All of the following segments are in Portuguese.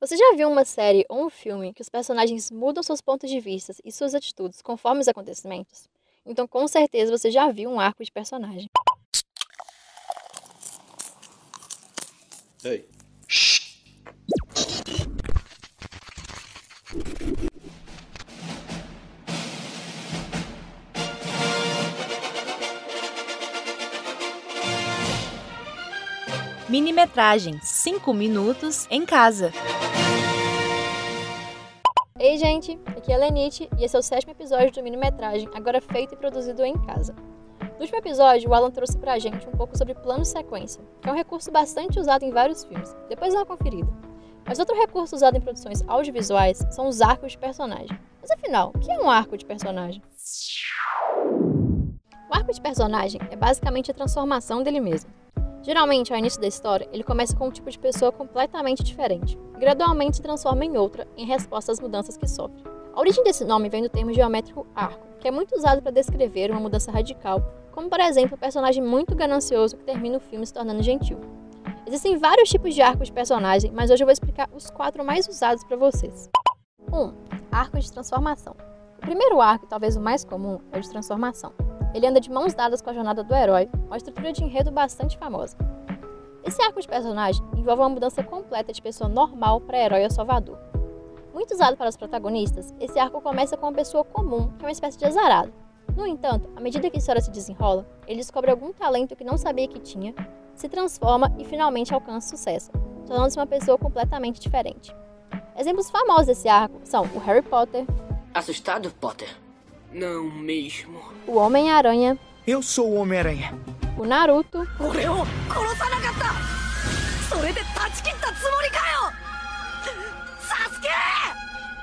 Você já viu uma série ou um filme que os personagens mudam seus pontos de vista e suas atitudes conforme os acontecimentos? Então, com certeza, você já viu um arco de personagem. Ei. Minimetragem 5 minutos em casa. Ei, gente, aqui é a Lenite e esse é o sétimo episódio do Minimetragem, agora feito e produzido em casa. No último episódio, o Alan trouxe pra gente um pouco sobre plano sequência, que é um recurso bastante usado em vários filmes. Depois dá uma conferida. Mas outro recurso usado em produções audiovisuais são os arcos de personagem. Mas afinal, o que é um arco de personagem? O arco de personagem é basicamente a transformação dele mesmo. Geralmente, ao início da história, ele começa com um tipo de pessoa completamente diferente, e gradualmente se transforma em outra em resposta às mudanças que sofre. A origem desse nome vem do termo geométrico arco, que é muito usado para descrever uma mudança radical, como por exemplo um personagem muito ganancioso que termina o filme se tornando gentil. Existem vários tipos de arcos de personagem, mas hoje eu vou explicar os quatro mais usados para vocês. 1. Um, arco de transformação. O primeiro arco, talvez o mais comum, é o de transformação. Ele anda de mãos dadas com a jornada do herói, uma estrutura de enredo bastante famosa. Esse arco de personagem envolve uma mudança completa de pessoa normal para herói ou salvador. Muito usado para os protagonistas, esse arco começa com uma pessoa comum, que é uma espécie de azarado. No entanto, à medida que a história se desenrola, ele descobre algum talento que não sabia que tinha, se transforma e finalmente alcança sucesso, tornando-se uma pessoa completamente diferente. Exemplos famosos desse arco são o Harry Potter. Assustado, Potter? Não mesmo. O Homem-Aranha. Eu sou o Homem-Aranha. O Naruto.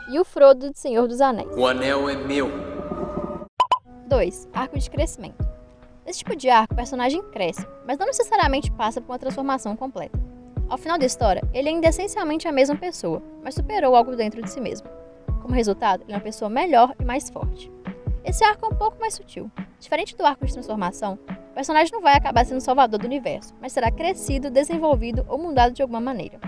E o Frodo de Senhor dos Anéis. O anel é meu. 2. Arco de crescimento. Nesse tipo de arco, o personagem cresce, mas não necessariamente passa por uma transformação completa. Ao final da história, ele ainda é essencialmente a mesma pessoa, mas superou algo dentro de si mesmo. Como resultado, ele é uma pessoa melhor e mais forte. Esse arco é um pouco mais sutil. Diferente do arco de transformação, o personagem não vai acabar sendo o salvador do universo, mas será crescido, desenvolvido ou mudado de alguma maneira.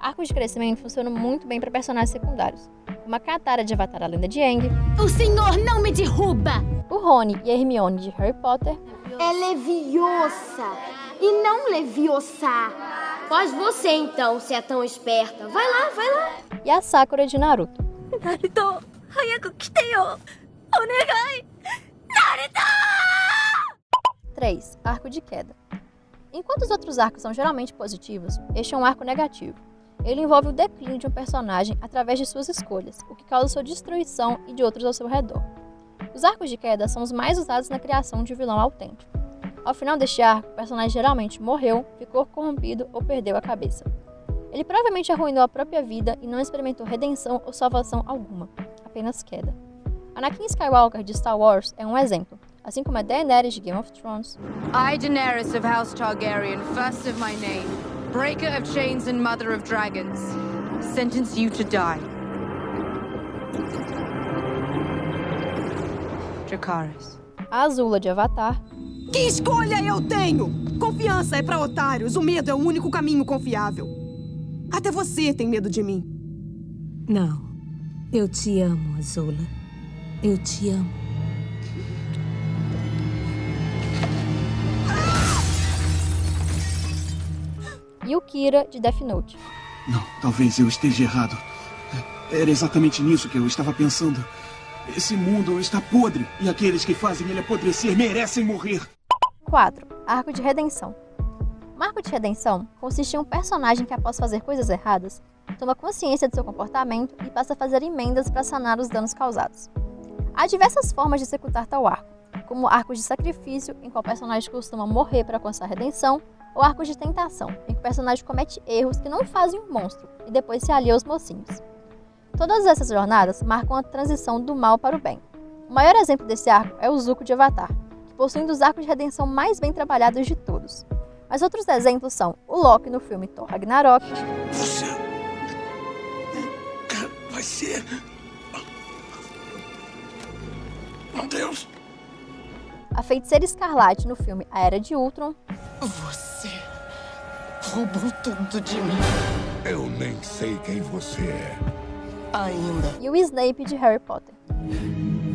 Arcos de crescimento funcionam muito bem para personagens secundários, como a Katara de Avatar a Lenda de Aang, O senhor não me derruba! o Rony e a Hermione de Harry Potter É leviosa e não leviosa. Faz você então, se é tão esperta. Vai lá, vai lá. e a Sakura de Naruto. ナルト、早く来てよお願い 3. Arco de queda. Enquanto os outros arcos são geralmente positivos, este é um arco negativo. Ele envolve o declínio de um personagem através de suas escolhas, o que causa sua destruição e de outros ao seu redor. Os arcos de queda são os mais usados na criação de um vilão autêntico. Ao final deste arco, o personagem geralmente morreu, ficou corrompido ou perdeu a cabeça. Ele provavelmente arruinou a própria vida e não experimentou redenção ou salvação alguma, apenas queda. Anakin Skywalker de Star Wars é um exemplo, assim como a Daenerys de Game of Thrones, I, Daenerys of House Targaryen, first of my name, breaker of chains and mother of dragons, sentence you to die. Dracarys. a Azula de Avatar, Que escolha eu tenho? Confiança é pra otários. O medo é o único caminho confiável. Até você tem medo de mim. Não. Eu te amo, Azula. Eu te amo. e o Kira de Death Note. Não, talvez eu esteja errado. Era exatamente nisso que eu estava pensando. Esse mundo está podre e aqueles que fazem ele apodrecer merecem morrer. 4. Arco de Redenção. Um arco de redenção consiste em um personagem que, após fazer coisas erradas, toma consciência de seu comportamento e passa a fazer emendas para sanar os danos causados. Há diversas formas de executar tal arco, como arcos de sacrifício, em qual o personagem costuma morrer para alcançar a redenção, ou arcos de tentação, em que o personagem comete erros que não fazem um monstro e depois se alia aos mocinhos. Todas essas jornadas marcam a transição do mal para o bem. O maior exemplo desse arco é o Zuko de Avatar, que possui um dos arcos de redenção mais bem trabalhados de todos. Mas outros exemplos são o Loki no filme Thor Ragnarok, Você. Vai ser. Meu Deus! a Feiticeira Escarlate no filme A Era de Ultron Você roubou tudo de mim. Eu nem sei quem você é. Ainda. E o Snape de Harry Potter.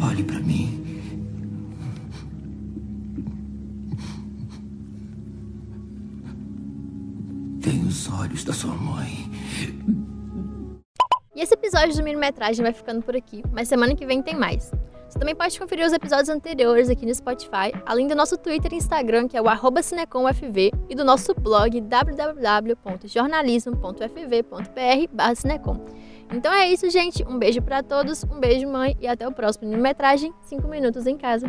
Olhe para mim. Tem os olhos da sua mãe. E esse episódio do Minimetragem vai ficando por aqui, mas semana que vem tem mais. Você também pode conferir os episódios anteriores aqui no Spotify, além do nosso Twitter e Instagram, que é o cinecomufv, e do nosso blog www.jornalismo.fv.br cinecom. Então é isso, gente. Um beijo para todos, um beijo, mãe, e até o próximo Minimetragem 5 minutos em casa.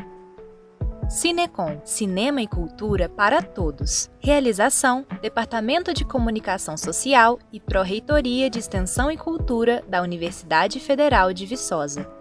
Cinecom, Cinema e Cultura para Todos. Realização: Departamento de Comunicação Social e Pró-Reitoria de Extensão e Cultura da Universidade Federal de Viçosa.